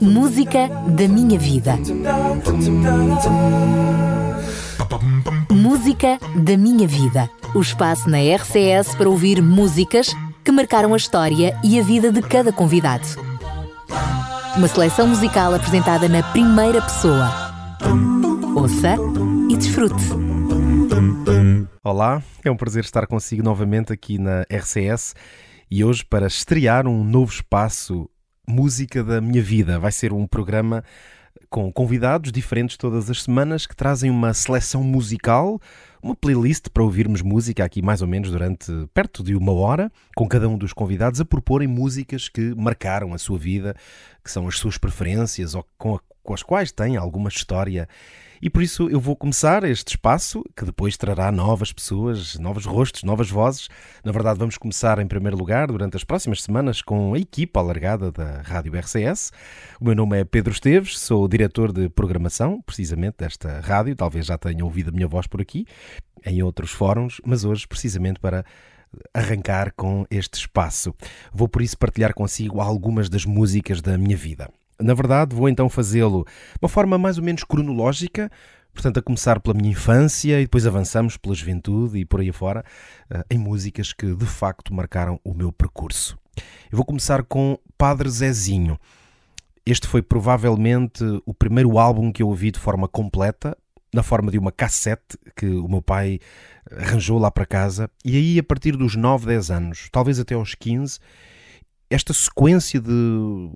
Música da minha vida. Música da minha vida. O espaço na RCS para ouvir músicas que marcaram a história e a vida de cada convidado. Uma seleção musical apresentada na primeira pessoa. Ouça e desfrute. Olá, é um prazer estar consigo novamente aqui na RCS e hoje para estrear um novo espaço Música da Minha Vida. Vai ser um programa com convidados diferentes todas as semanas que trazem uma seleção musical, uma playlist para ouvirmos música aqui mais ou menos durante perto de uma hora, com cada um dos convidados a proporem músicas que marcaram a sua vida, que são as suas preferências ou com, a, com as quais têm alguma história e por isso eu vou começar este espaço, que depois trará novas pessoas, novos rostos, novas vozes. Na verdade, vamos começar em primeiro lugar, durante as próximas semanas, com a equipa alargada da Rádio RCS. O meu nome é Pedro Esteves, sou diretor de programação, precisamente desta rádio. Talvez já tenha ouvido a minha voz por aqui, em outros fóruns, mas hoje, precisamente para arrancar com este espaço. Vou por isso partilhar consigo algumas das músicas da minha vida. Na verdade, vou então fazê-lo de uma forma mais ou menos cronológica, portanto, a começar pela minha infância e depois avançamos pela juventude e por aí fora, eh, em músicas que de facto marcaram o meu percurso. Eu vou começar com Padre Zezinho. Este foi provavelmente o primeiro álbum que eu ouvi de forma completa, na forma de uma cassete que o meu pai arranjou lá para casa, e aí a partir dos 9, 10 anos, talvez até aos 15, esta sequência de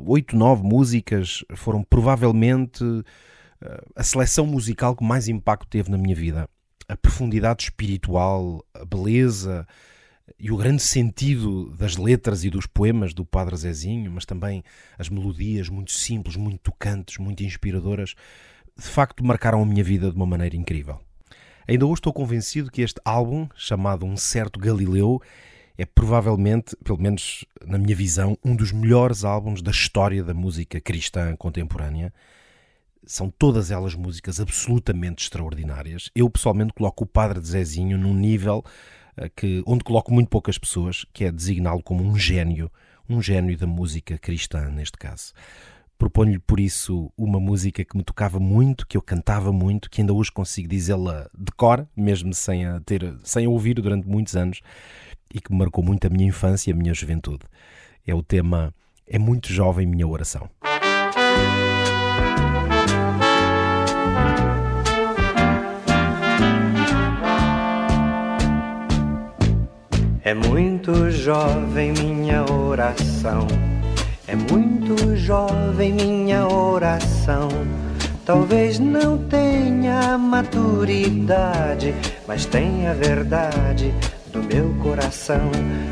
oito, nove músicas foram provavelmente eh, a seleção musical que mais impacto teve na minha vida. A profundidade espiritual, a beleza e o grande sentido das letras e dos poemas do Padre Zezinho, mas também as melodias muito simples, muito tocantes, muito inspiradoras, de facto marcaram a minha vida de uma maneira incrível. Ainda hoje estou convencido que este álbum, chamado Um Certo Galileu, é provavelmente, pelo menos na minha visão, um dos melhores álbuns da história da música cristã contemporânea. São todas elas músicas absolutamente extraordinárias. Eu pessoalmente coloco o Padre de Zezinho num nível uh, que, onde coloco muito poucas pessoas, que é designá-lo como um gênio, um gênio da música cristã, neste caso. Proponho-lhe por isso uma música que me tocava muito, que eu cantava muito, que ainda hoje consigo dizê-la de cor, mesmo sem a ter, sem a ouvir durante muitos anos e que marcou muito a minha infância e a minha juventude. É o tema É muito jovem minha oração. É muito jovem minha oração. É muito jovem minha oração. Talvez não tenha maturidade, mas tenha verdade do meu coração,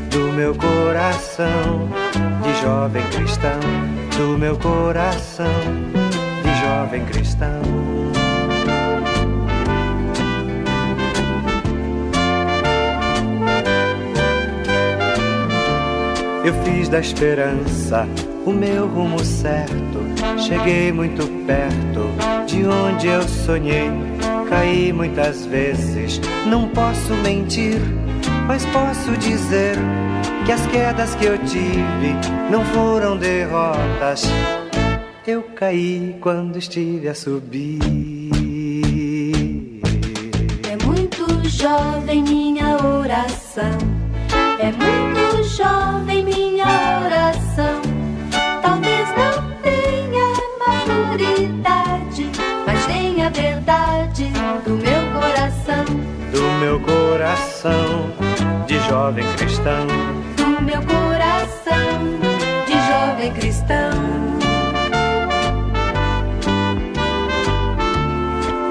do meu coração de jovem cristão, do meu coração de jovem cristão. Eu fiz da esperança o meu rumo certo. Cheguei muito perto de onde eu sonhei. Caí muitas vezes, não posso mentir mas posso dizer que as quedas que eu tive não foram derrotas. Eu caí quando estive a subir. É muito jovem minha oração. É muito jovem minha oração. Talvez não tenha maturidade, mas tenha verdade do meu coração. Do meu coração jovem cristão. Do meu coração de jovem cristão.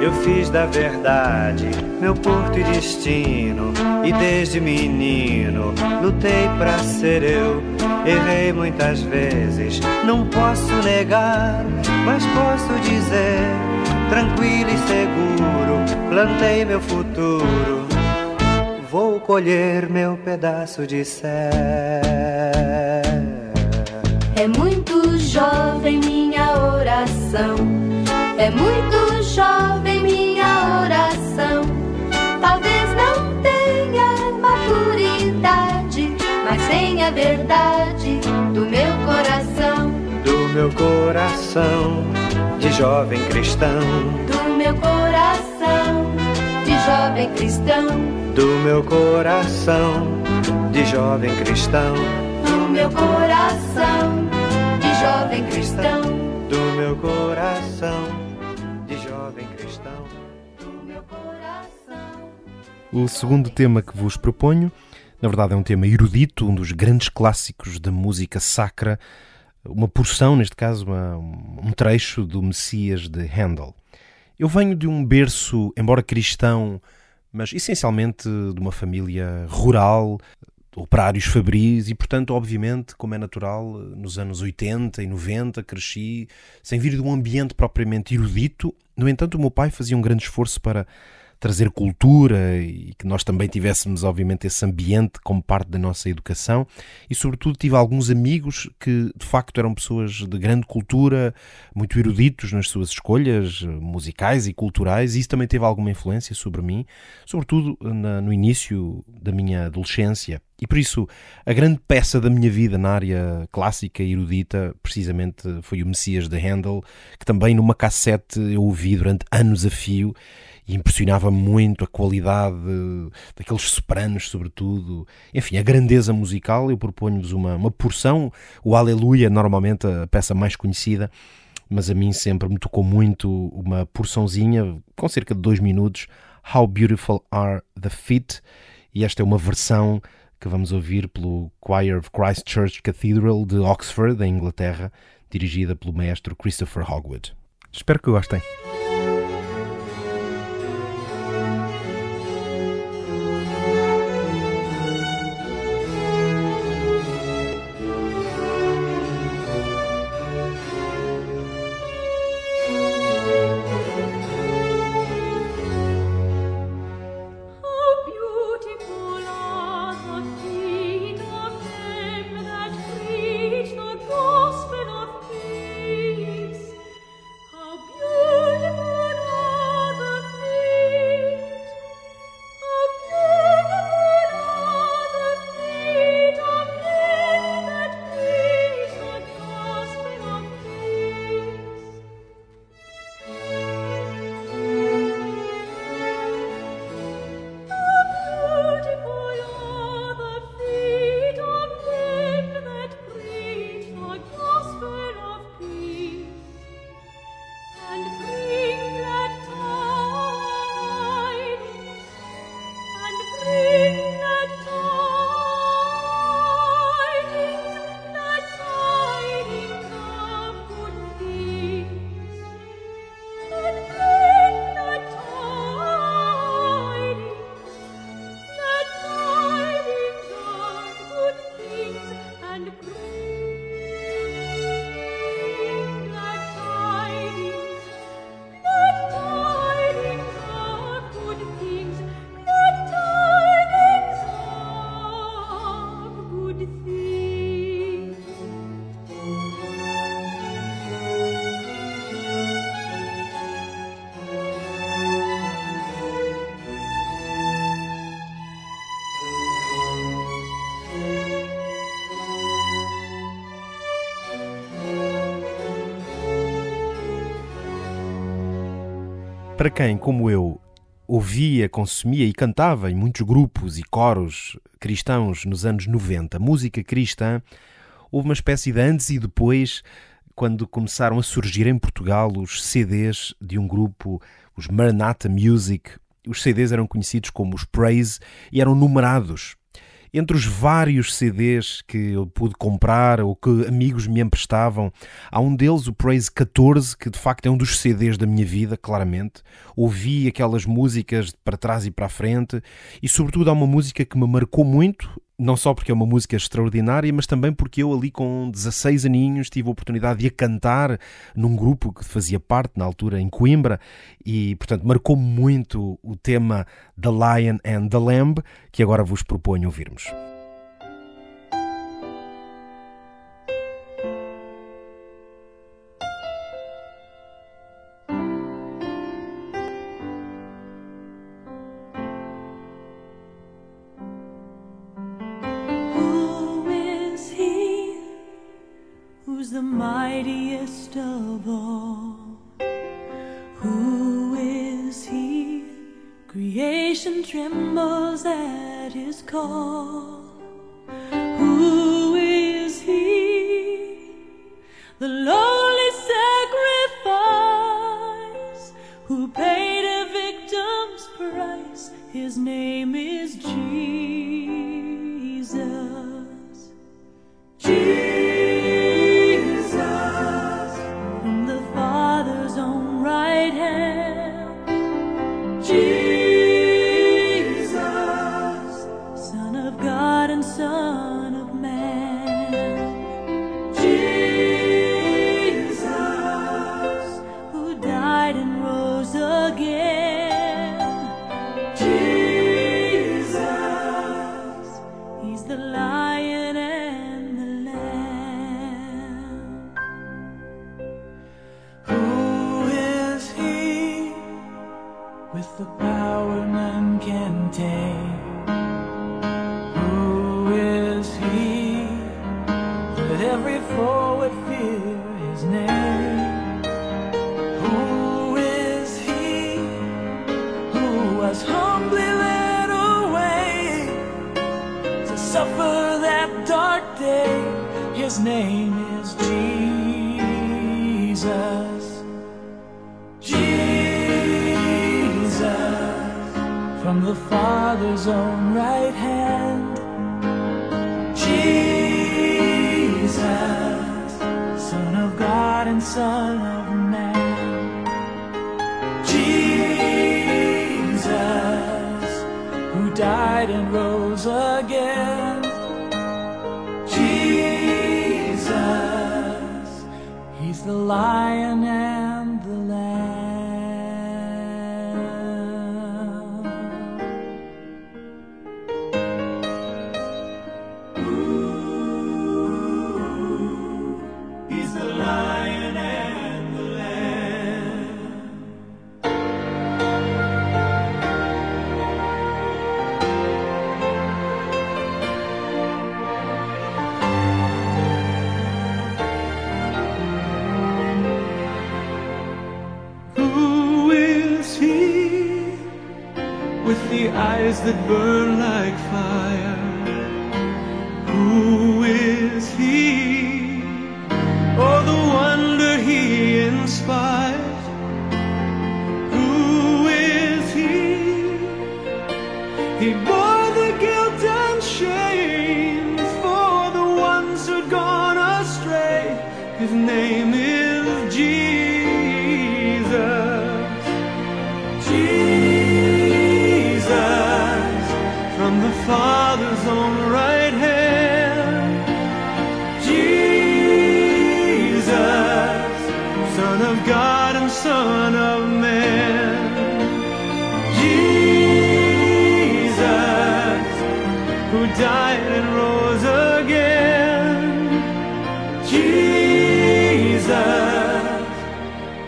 Eu fiz da verdade meu porto e destino. E desde menino lutei pra ser eu. Errei muitas vezes, não posso negar, mas posso dizer, tranquilo e seguro, plantei meu futuro colher meu pedaço de céu. É muito jovem minha oração, é muito jovem minha oração. Talvez não tenha maturidade, mas tenha verdade do meu coração. Do meu coração de jovem cristão. Do meu coração jovem cristão. Do meu coração de jovem cristão. Do meu coração de jovem cristão. Do meu coração de jovem cristão. Do meu coração. O segundo tema que vos proponho, na verdade, é um tema erudito, um dos grandes clássicos da música sacra, uma porção, neste caso, uma, um trecho do Messias de Handel. Eu venho de um berço, embora cristão, mas essencialmente de uma família rural, operários fabris, e portanto, obviamente, como é natural, nos anos 80 e 90 cresci sem vir de um ambiente propriamente erudito. No entanto, o meu pai fazia um grande esforço para trazer cultura e que nós também tivéssemos, obviamente, esse ambiente como parte da nossa educação. E, sobretudo, tive alguns amigos que, de facto, eram pessoas de grande cultura, muito eruditos nas suas escolhas musicais e culturais, e isso também teve alguma influência sobre mim, sobretudo na, no início da minha adolescência. E por isso, a grande peça da minha vida na área clássica e erudita, precisamente, foi o Messias de Handel, que também numa cassete eu ouvi durante anos a fio e impressionava muito a qualidade daqueles sopranos, sobretudo. Enfim, a grandeza musical. Eu proponho-vos uma, uma porção. O Aleluia, normalmente a peça mais conhecida, mas a mim sempre me tocou muito uma porçãozinha, com cerca de dois minutos, How Beautiful Are the Feet. E esta é uma versão que vamos ouvir pelo Choir of Christ Church Cathedral de Oxford, em Inglaterra, dirigida pelo maestro Christopher Hogwood. Espero que gostem. Para quem, como eu, ouvia, consumia e cantava em muitos grupos e coros cristãos nos anos 90, música cristã, houve uma espécie de antes e depois, quando começaram a surgir em Portugal os CDs de um grupo, os Maranatha Music. Os CDs eram conhecidos como os Praise e eram numerados. Entre os vários CDs que eu pude comprar ou que amigos me emprestavam, há um deles, o Praise 14, que de facto é um dos CDs da minha vida, claramente. Ouvi aquelas músicas para trás e para a frente e, sobretudo, há uma música que me marcou muito não só porque é uma música extraordinária, mas também porque eu ali com 16 aninhos tive a oportunidade de a cantar num grupo que fazia parte na altura em Coimbra e, portanto, marcou muito o tema The Lion and the Lamb, que agora vos proponho ouvirmos. the lioness. Son of God and Son of Man. Jesus, who died and rose again. Jesus,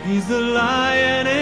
He's the Lion.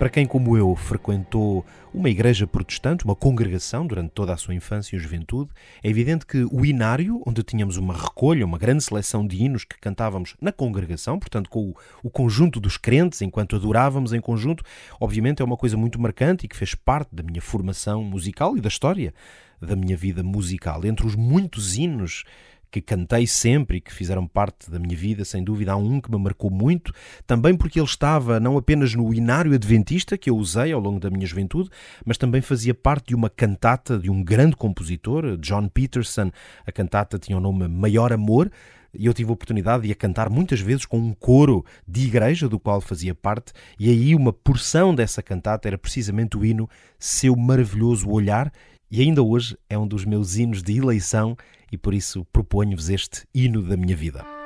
Para quem, como eu, frequentou uma igreja protestante, uma congregação durante toda a sua infância e juventude, é evidente que o inário, onde tínhamos uma recolha, uma grande seleção de hinos que cantávamos na congregação, portanto com o, o conjunto dos crentes, enquanto adorávamos em conjunto, obviamente é uma coisa muito marcante e que fez parte da minha formação musical e da história da minha vida musical. Entre os muitos hinos que cantei sempre e que fizeram parte da minha vida, sem dúvida, há um que me marcou muito, também porque ele estava não apenas no Inário Adventista, que eu usei ao longo da minha juventude, mas também fazia parte de uma cantata de um grande compositor, John Peterson. A cantata tinha o nome Maior Amor, e eu tive a oportunidade de a cantar muitas vezes com um coro de igreja do qual fazia parte, e aí uma porção dessa cantata era precisamente o hino Seu Maravilhoso Olhar, e ainda hoje é um dos meus hinos de eleição e por isso proponho-vos este hino da minha vida.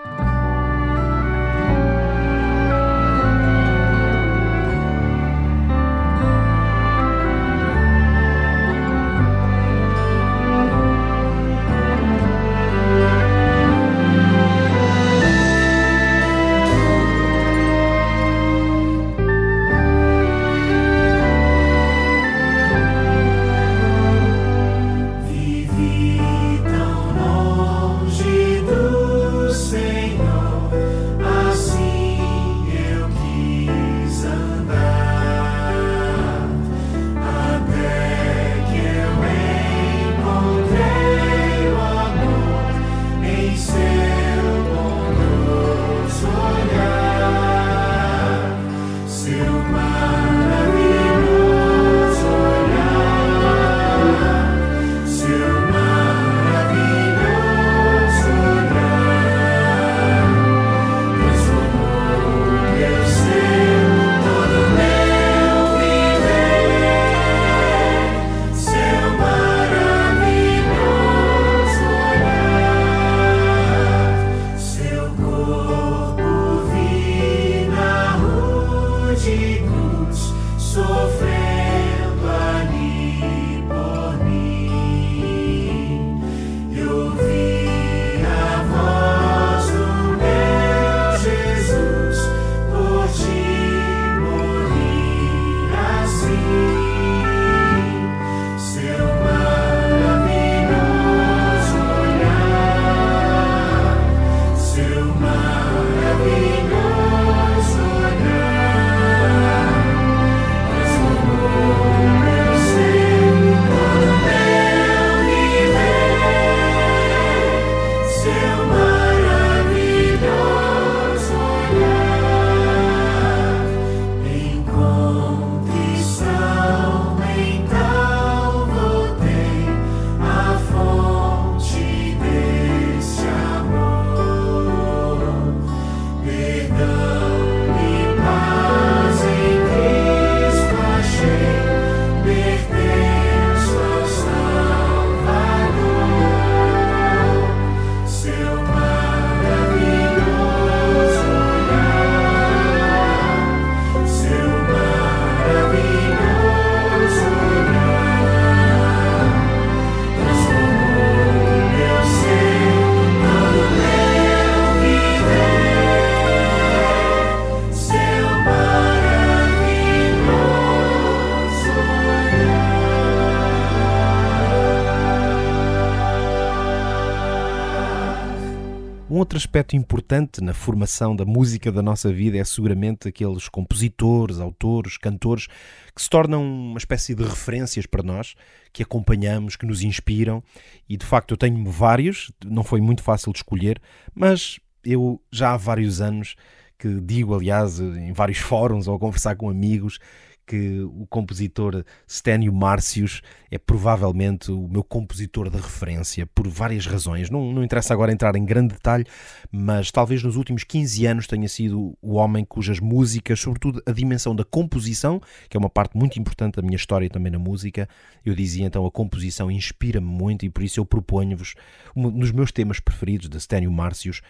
Outro aspecto importante na formação da música da nossa vida é seguramente aqueles compositores, autores, cantores que se tornam uma espécie de referências para nós, que acompanhamos, que nos inspiram. E de facto eu tenho vários, não foi muito fácil de escolher, mas eu já há vários anos que digo, aliás, em vários fóruns ou a conversar com amigos, que o compositor Stênio Márcios é provavelmente o meu compositor de referência, por várias razões. Não, não interessa agora entrar em grande detalhe, mas talvez nos últimos 15 anos tenha sido o homem cujas músicas, sobretudo a dimensão da composição, que é uma parte muito importante da minha história também na música, eu dizia então a composição inspira-me muito e por isso eu proponho-vos um dos meus temas preferidos de Stênio Márcios,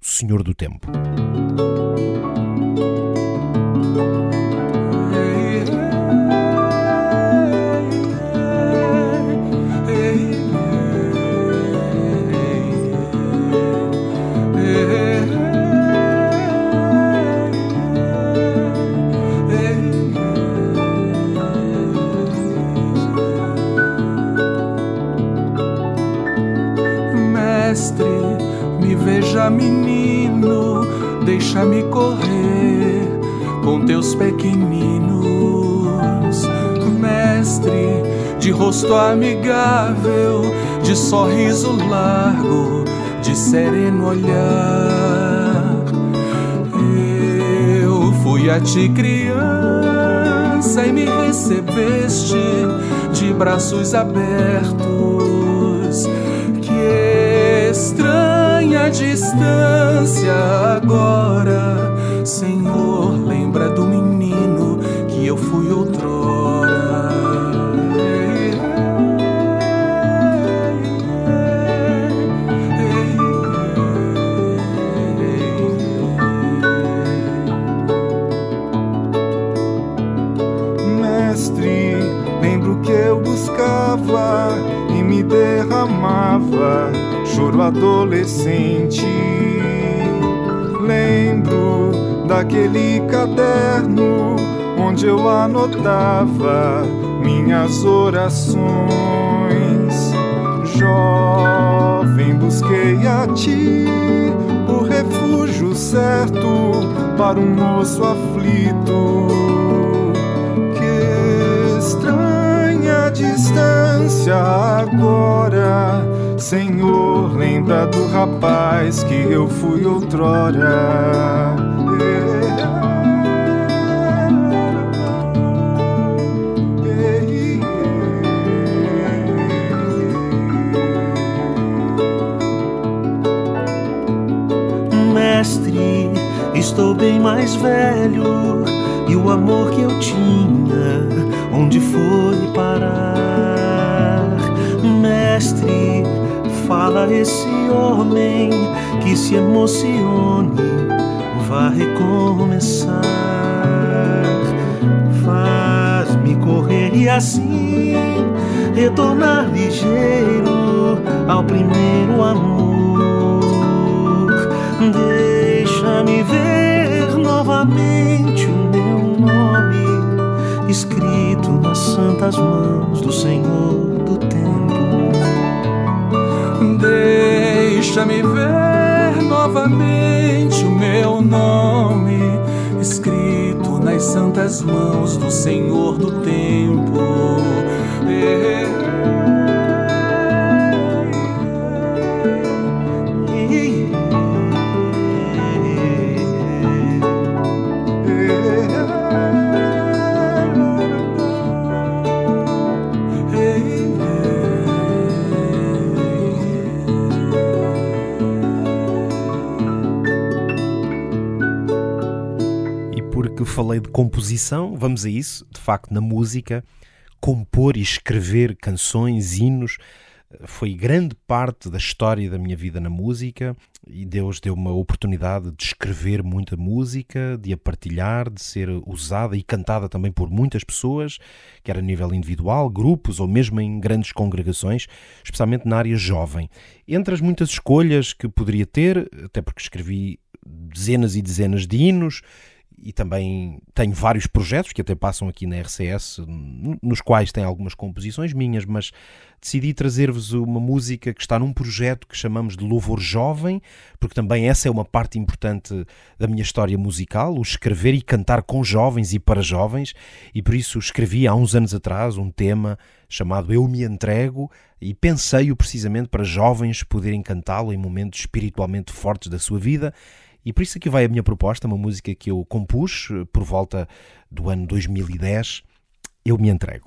Senhor do Tempo. Deixa-me correr com teus pequeninos. Mestre, de rosto amigável, de sorriso largo, de sereno olhar. Eu fui a ti criança e me recebeste de braços abertos. Que estranha distância agora, Senhor, lembra do menino que eu fui outrora. Choro adolescente. Lembro daquele caderno onde eu anotava minhas orações. Jovem, busquei a ti o refúgio certo para um moço aflito. Que estranha distância agora, Senhor, lembra do rapaz que eu fui outrora. Mestre, estou bem mais velho e o amor que eu tinha, onde foi parar? Mestre, fala esse homem que se emocione, vai recomeçar. Faz-me correr e assim retornar ligeiro ao primeiro amor. Deixa-me ver novamente o meu nome escrito nas santas mãos do Senhor Deixa-me ver novamente o meu nome escrito nas santas mãos do Senhor do tempo. Falei de composição, vamos a isso. De facto, na música, compor e escrever canções, hinos, foi grande parte da história da minha vida na música e Deus deu uma oportunidade de escrever muita música, de a partilhar, de ser usada e cantada também por muitas pessoas, quer a nível individual, grupos ou mesmo em grandes congregações, especialmente na área jovem. Entre as muitas escolhas que poderia ter, até porque escrevi dezenas e dezenas de hinos, e também tenho vários projetos que até passam aqui na RCS, nos quais tem algumas composições minhas, mas decidi trazer-vos uma música que está num projeto que chamamos de Louvor Jovem, porque também essa é uma parte importante da minha história musical, o escrever e cantar com jovens e para jovens, e por isso escrevi há uns anos atrás um tema chamado Eu Me Entrego e pensei-o precisamente para jovens poderem cantá-lo em momentos espiritualmente fortes da sua vida. E por isso aqui vai a minha proposta, uma música que eu compus por volta do ano 2010. Eu me entrego.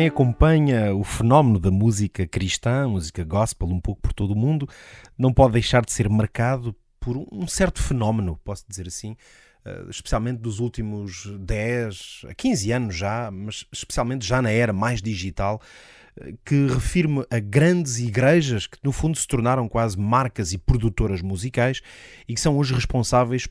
Quem acompanha o fenómeno da música cristã, música gospel, um pouco por todo o mundo, não pode deixar de ser marcado por um certo fenómeno, posso dizer assim, eh, especialmente dos últimos 10 a 15 anos já, mas especialmente já na era mais digital, eh, que refirma a grandes igrejas que no fundo se tornaram quase marcas e produtoras musicais e que são hoje responsáveis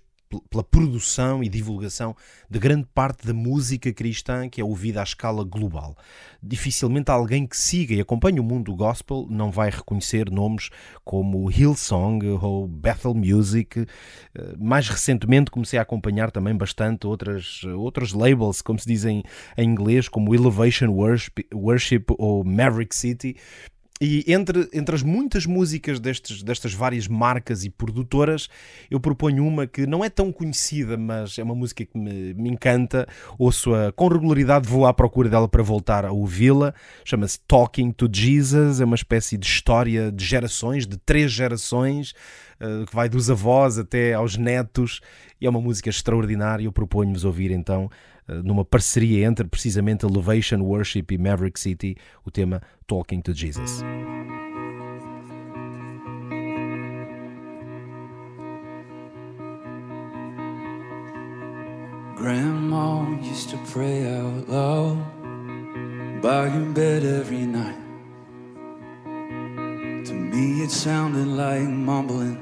pela produção e divulgação de grande parte da música cristã que é ouvida à escala global. Dificilmente alguém que siga e acompanhe o mundo gospel não vai reconhecer nomes como Hillsong ou Bethel Music. Eh, mais recentemente comecei a acompanhar também bastante outras, outros labels, como se dizem em inglês, como Elevation Worship, Worship ou Maverick City e entre, entre as muitas músicas destes, destas várias marcas e produtoras, eu proponho uma que não é tão conhecida, mas é uma música que me, me encanta. Ouço-a com regularidade, vou à procura dela para voltar a ouvi-la. Chama-se Talking to Jesus, é uma espécie de história de gerações, de três gerações, uh, que vai dos avós até aos netos. E é uma música extraordinária. Eu proponho-vos ouvir então eh, Eh, numa parceria entre precisamente Elevation Worship e Maverick City, o tema Talking to Jesus. Grandma used to pray out loud by your bed every night. To me, it sounded like mumbling,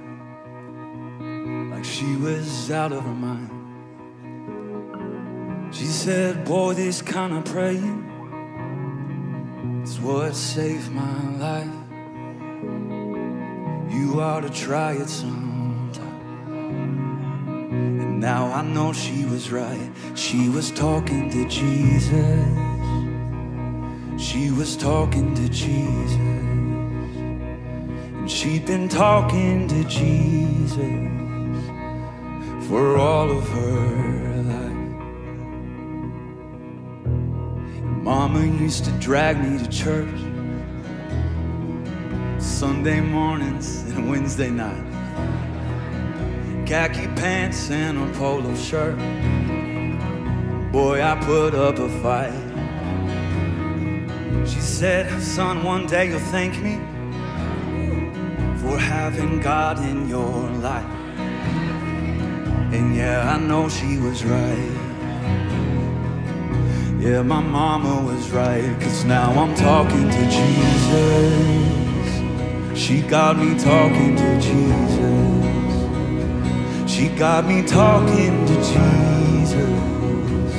like she was out of her mind. She said, Boy, this kind of praying is what saved my life. You ought to try it sometime. And now I know she was right. She was talking to Jesus. She was talking to Jesus. And she'd been talking to Jesus for all of her Mama used to drag me to church Sunday mornings and Wednesday nights. Khaki pants and a polo shirt. Boy, I put up a fight. She said, Son, one day you'll thank me for having God in your life. And yeah, I know she was right. Yeah, my mama was right, cause now I'm talking to Jesus. She got me talking to Jesus. She got me talking to Jesus.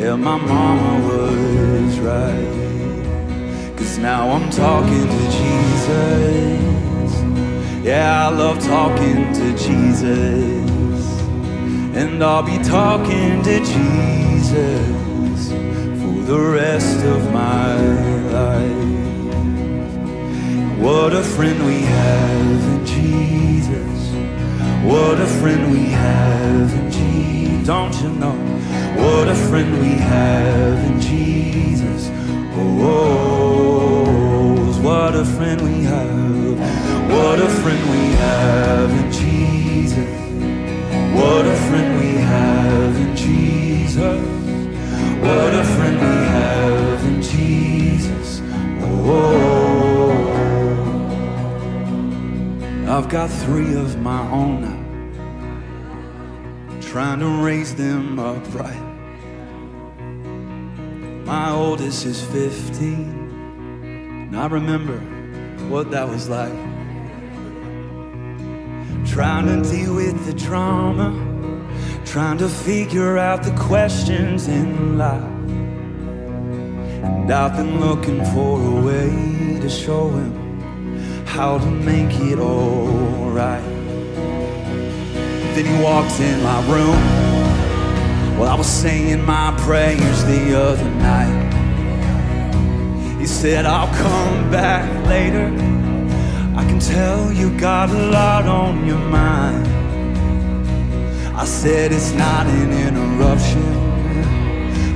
Yeah, my mama was right, cause now I'm talking to Jesus. Yeah, I love talking to Jesus, and I'll be talking to Jesus the rest of my life. What a friend we have in Jesus. What a friend we have in Jesus. Don't you know? What a friend we have in Jesus. Oh, oh, oh, oh what a friend we have. What a friend we I've got three of my own now, trying to raise them upright. My oldest is 15, and I remember what that was like. Trying to deal with the trauma, trying to figure out the questions in life. And I've been looking for a way to show him how to make it alright. Then he walks in my room while I was saying my prayers the other night. He said, I'll come back later. I can tell you got a lot on your mind. I said, It's not an interruption.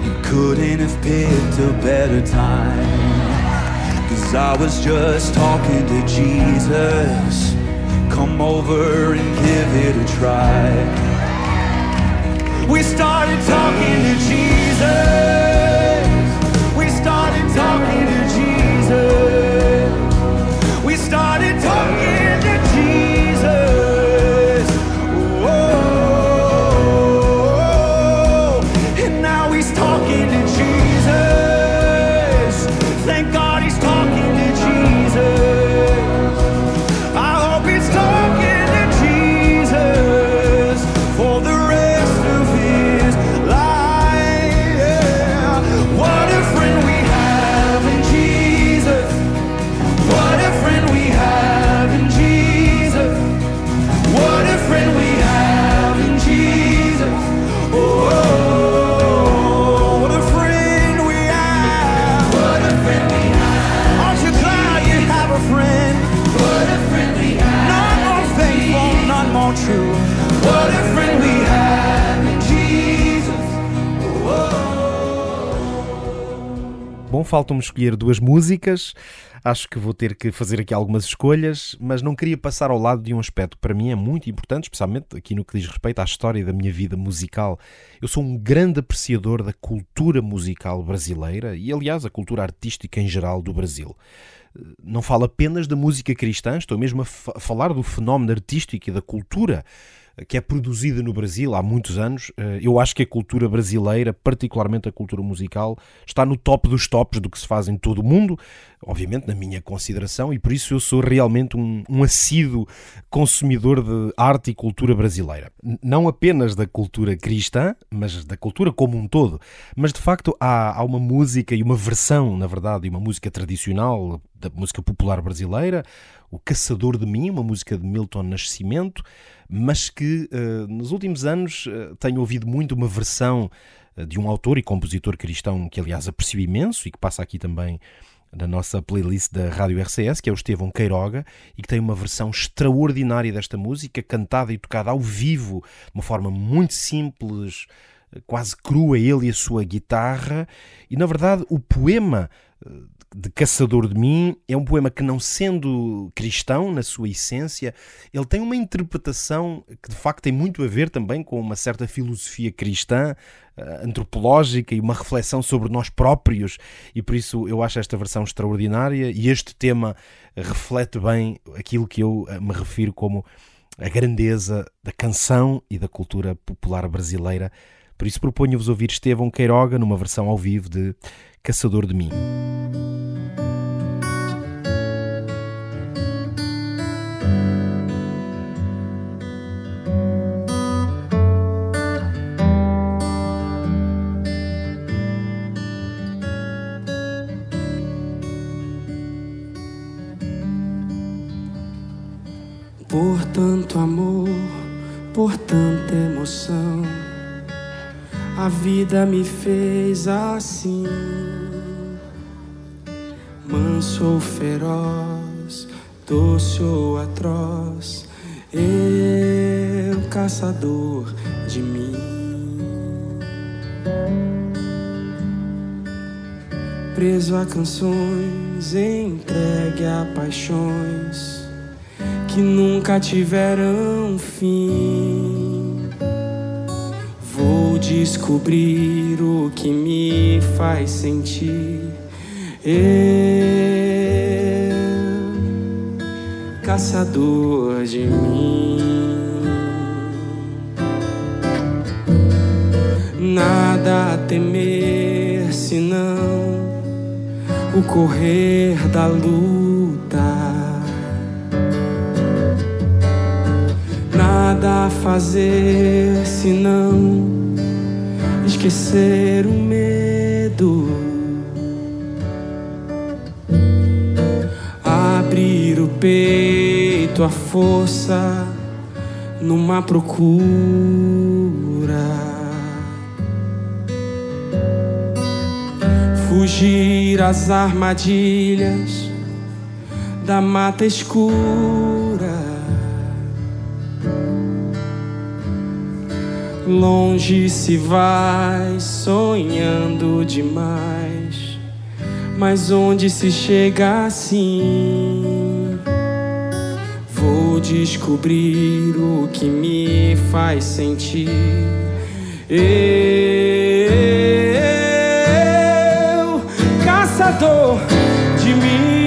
You couldn't have picked a better time. Cause I was just talking to Jesus. Come over and give it a try. We started talking to Jesus. We started talking to Jesus. We started talking to Jesus. Bom, faltam-me escolher duas músicas. Acho que vou ter que fazer aqui algumas escolhas, mas não queria passar ao lado de um aspecto que para mim é muito importante, especialmente aqui no que diz respeito à história da minha vida musical. Eu sou um grande apreciador da cultura musical brasileira e, aliás, a cultura artística em geral do Brasil. Não falo apenas da música cristã, estou mesmo a falar do fenómeno artístico e da cultura que é produzida no Brasil há muitos anos. Eh, Eu acho que a cultura brasileira, particularmente a cultura musical, está no top dos tops do que se faz em todo o mundo, obviamente na minha consideração, e por isso eu sou realmente um, um assíduo consumidor de arte e cultura brasileira. Não apenas da cultura cristã, mas da cultura como um todo. Mas de facto há, há uma música e uma versão, na verdade, e uma música tradicional da música popular brasileira, o Caçador de Mim, uma música de Milton Nascimento, mas que eh, nos últimos anos eh, tenho ouvido muito uma versão eh, de um autor e compositor cristão que, aliás, aprecio imenso e que passa aqui também na nossa playlist da Rádio RCS, que é o Estevão Queiroga, e que tem uma versão extraordinária desta música, cantada e tocada ao vivo, de uma forma muito simples, quase crua, ele e a sua guitarra. E, na verdade, o poema de Caçador de Mim é um poema que, não sendo cristão na sua essência, ele tem uma interpretação que de facto tem muito a ver também com uma certa filosofia cristã, eh, antropológica e uma reflexão sobre nós próprios, e por isso eu acho esta versão extraordinária e este tema reflete bem aquilo que eu eh, me refiro como a grandeza da canção e da cultura popular brasileira. Por isso proponho-vos ouvir Estevão Queiroga numa versão ao vivo de Caçador de Mim. Tanto amor, por tanta emoção, a vida me fez assim. Manso ou feroz, doce ou atroz, eu caçador de mim. Preso a canções, entregue a paixões que nunca tiveram fim. Vou descobrir o que me faz sentir. Eu, caçador de mim. Nada a temer senão o correr da luta. Fazer senão esquecer o medo. Abrir o peito, a força numa procura. Fugir às armadilhas da mata escura. Longe se vai sonhando demais, mas onde se chega assim? Vou descobrir o que me faz sentir. Eu, caçador de mim.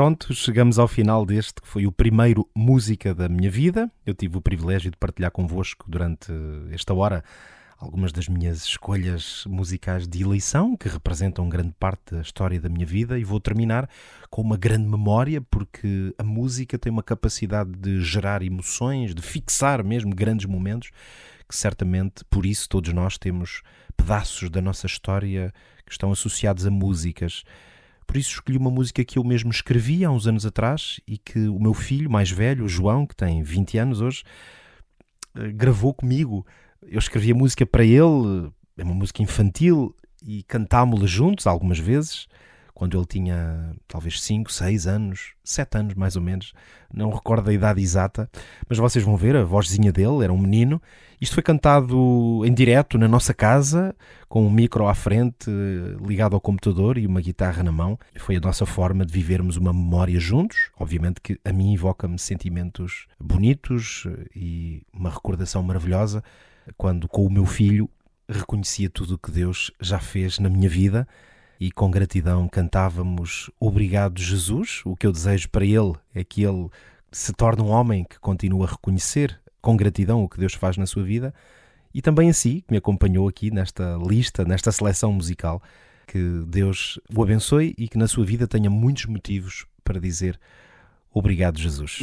Pronto, chegamos ao final deste que foi o primeiro Música da minha vida. Eu tive o privilégio de partilhar convosco durante esta hora algumas das minhas escolhas musicais de eleição, que representam grande parte da história da minha vida, e vou terminar com uma grande memória, porque a música tem uma capacidade de gerar emoções, de fixar mesmo grandes momentos, que certamente por isso todos nós temos pedaços da nossa história que estão associados a músicas. Por isso escolhi uma música que eu mesmo escrevi há uns anos atrás e que o meu filho mais velho, o João, que tem 20 anos hoje, eh, gravou comigo. Eu escrevi a música para ele, é uma música infantil, e cantámos-la juntos algumas vezes, quando ele tinha talvez 5, 6 anos, 7 anos mais ou menos, não recordo a idade exata, mas vocês vão ver, a vozinha dele era um menino. Isto foi cantado em direto na nossa casa, com um micro à frente, ligado ao computador e uma guitarra na mão. Foi a nossa forma de vivermos uma memória juntos. Obviamente que a mim evoca-me sentimentos bonitos e uma recordação maravilhosa quando, com o meu filho, reconhecia tudo o que Deus já fez na minha vida e com gratidão cantávamos Obrigado Jesus. O que eu desejo para ele é que ele se torne um homem que continue a reconhecer com gratidão o que Deus faz na sua vida e também a si, que me acompanhou aqui nesta lista, nesta seleção musical, que Deus o abençoe e que na sua vida tenha muitos motivos para dizer obrigado, Jesus.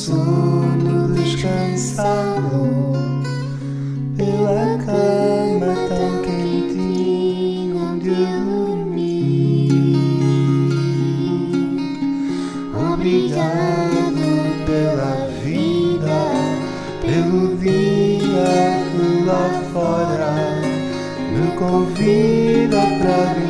Sono descansado, pela cama tão quentinha onde eu dormi. Obrigado pela vida, pelo dia que lá fora me convida para brincar